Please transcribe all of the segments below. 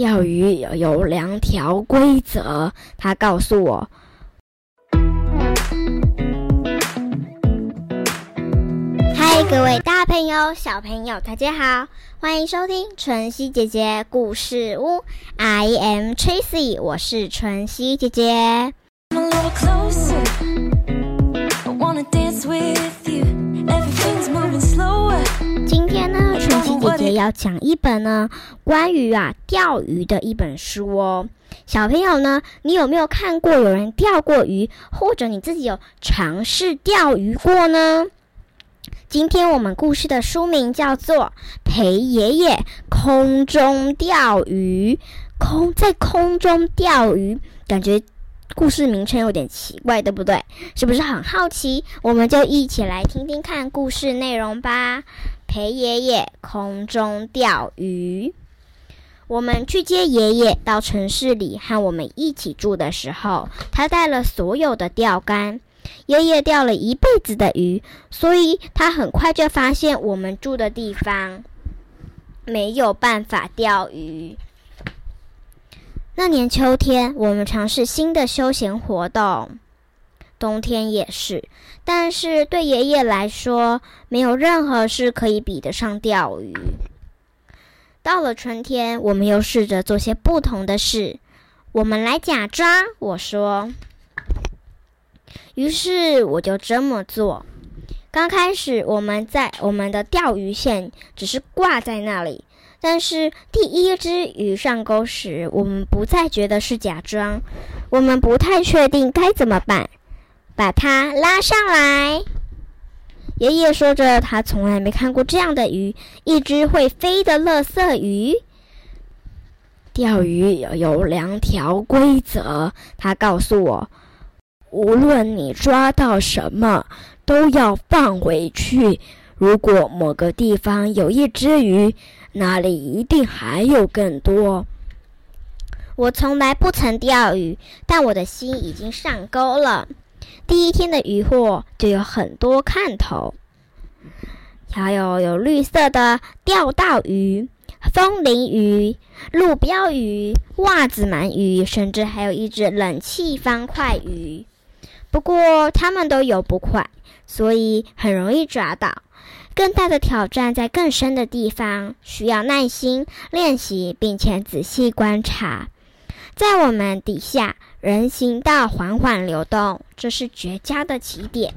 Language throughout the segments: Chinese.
钓鱼有两条规则，他告诉我。嗨，各位大朋友、小朋友，大家好，欢迎收听晨曦姐姐故事屋。I am Tracy，我是晨曦姐姐。今要讲一本呢关于啊钓鱼的一本书哦。小朋友呢，你有没有看过有人钓过鱼，或者你自己有尝试钓鱼过呢？今天我们故事的书名叫做《陪爷爷空中钓鱼》，空在空中钓鱼，感觉故事名称有点奇怪，对不对？是不是很好奇？我们就一起来听听看故事内容吧。陪爷爷空中钓鱼。我们去接爷爷到城市里和我们一起住的时候，他带了所有的钓竿。爷爷钓了一辈子的鱼，所以他很快就发现我们住的地方没有办法钓鱼。那年秋天，我们尝试新的休闲活动，冬天也是。但是对爷爷来说，没有任何事可以比得上钓鱼。到了春天，我们又试着做些不同的事。我们来假装，我说。于是我就这么做。刚开始，我们在我们的钓鱼线只是挂在那里，但是第一只鱼上钩时，我们不再觉得是假装。我们不太确定该怎么办，把它拉上来。爷爷说着，他从来没看过这样的鱼，一只会飞的乐色鱼。钓鱼有两条规则，他告诉我。无论你抓到什么，都要放回去。如果某个地方有一只鱼，那里一定还有更多。我从来不曾钓鱼，但我的心已经上钩了。第一天的渔获就有很多看头，还有有绿色的钓到鱼、风铃鱼、路标鱼、袜子鳗鱼，甚至还有一只冷气方块鱼。不过它们都游不快，所以很容易抓到。更大的挑战在更深的地方，需要耐心练习，并且仔细观察。在我们底下，人行道缓缓流动，这是绝佳的起点。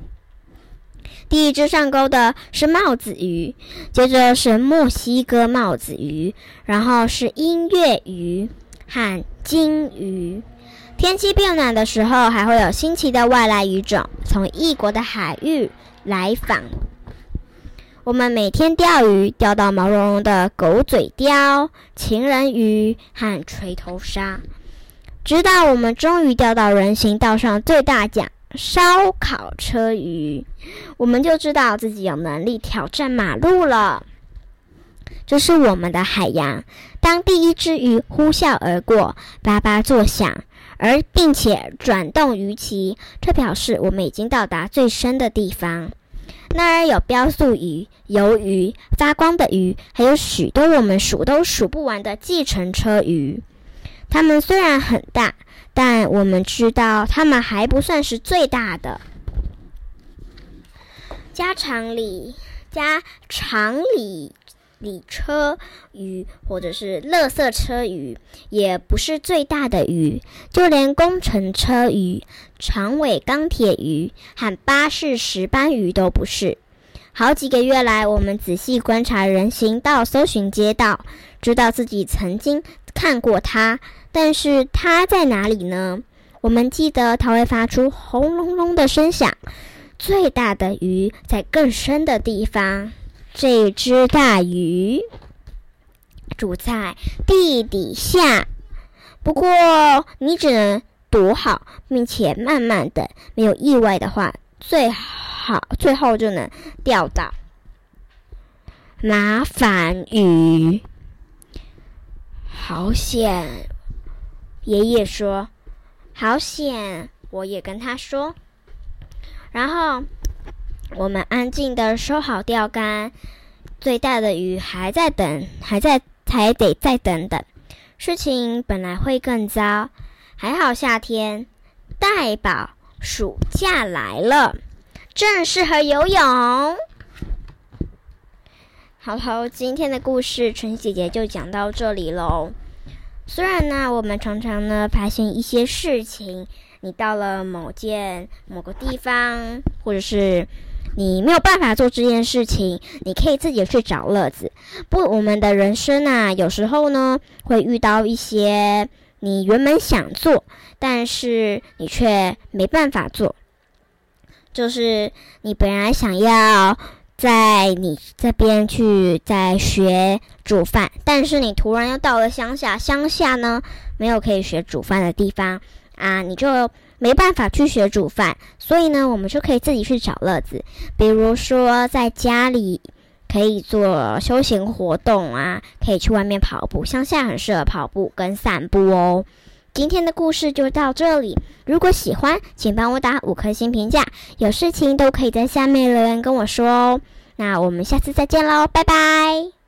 第一只上钩的是帽子鱼，接着是墨西哥帽子鱼，然后是音乐鱼和金鱼。天气变暖的时候，还会有新奇的外来鱼种从异国的海域来访。我们每天钓鱼，钓到毛茸茸的狗嘴鲷、情人鱼和锤头鲨，直到我们终于钓到人行道上最大奖——烧烤车鱼，我们就知道自己有能力挑战马路了。这是我们的海洋。当第一只鱼呼啸而过，叭叭作响。而并且转动鱼鳍，这表示我们已经到达最深的地方。那儿有标速鱼、鱿鱼、发光的鱼，还有许多我们数都数不完的计程车鱼。它们虽然很大，但我们知道它们还不算是最大的。家常里，家常里。里车鱼或者是垃圾车鱼，也不是最大的鱼，就连工程车鱼、长尾钢铁鱼和巴士石斑鱼都不是。好几个月来，我们仔细观察人行道，搜寻街道，知道自己曾经看过它，但是它在哪里呢？我们记得它会发出轰隆隆的声响。最大的鱼在更深的地方。这只大鱼住在地底下，不过你只能躲好，并且慢慢等，没有意外的话，最好最后就能钓到麻烦鱼。好险！爷爷说：“好险！”我也跟他说，然后。我们安静的收好钓竿，最大的鱼还在等，还在，还得再等等。事情本来会更糟。还好夏天，代宝暑假来了，正适合游泳。好喽，今天的故事纯姐姐就讲到这里喽。虽然呢，我们常常呢发现一些事情，你到了某件某个地方，或者是你没有办法做这件事情，你可以自己去找乐子。不，我们的人生啊，有时候呢会遇到一些你原本想做，但是你却没办法做，就是你本来想要。在你这边去在学煮饭，但是你突然又到了乡下，乡下呢没有可以学煮饭的地方啊，你就没办法去学煮饭，所以呢，我们就可以自己去找乐子，比如说在家里可以做休闲活动啊，可以去外面跑步，乡下很适合跑步跟散步哦。今天的故事就到这里，如果喜欢，请帮我打五颗星评价，有事情都可以在下面留言跟我说哦。那我们下次再见喽，拜拜。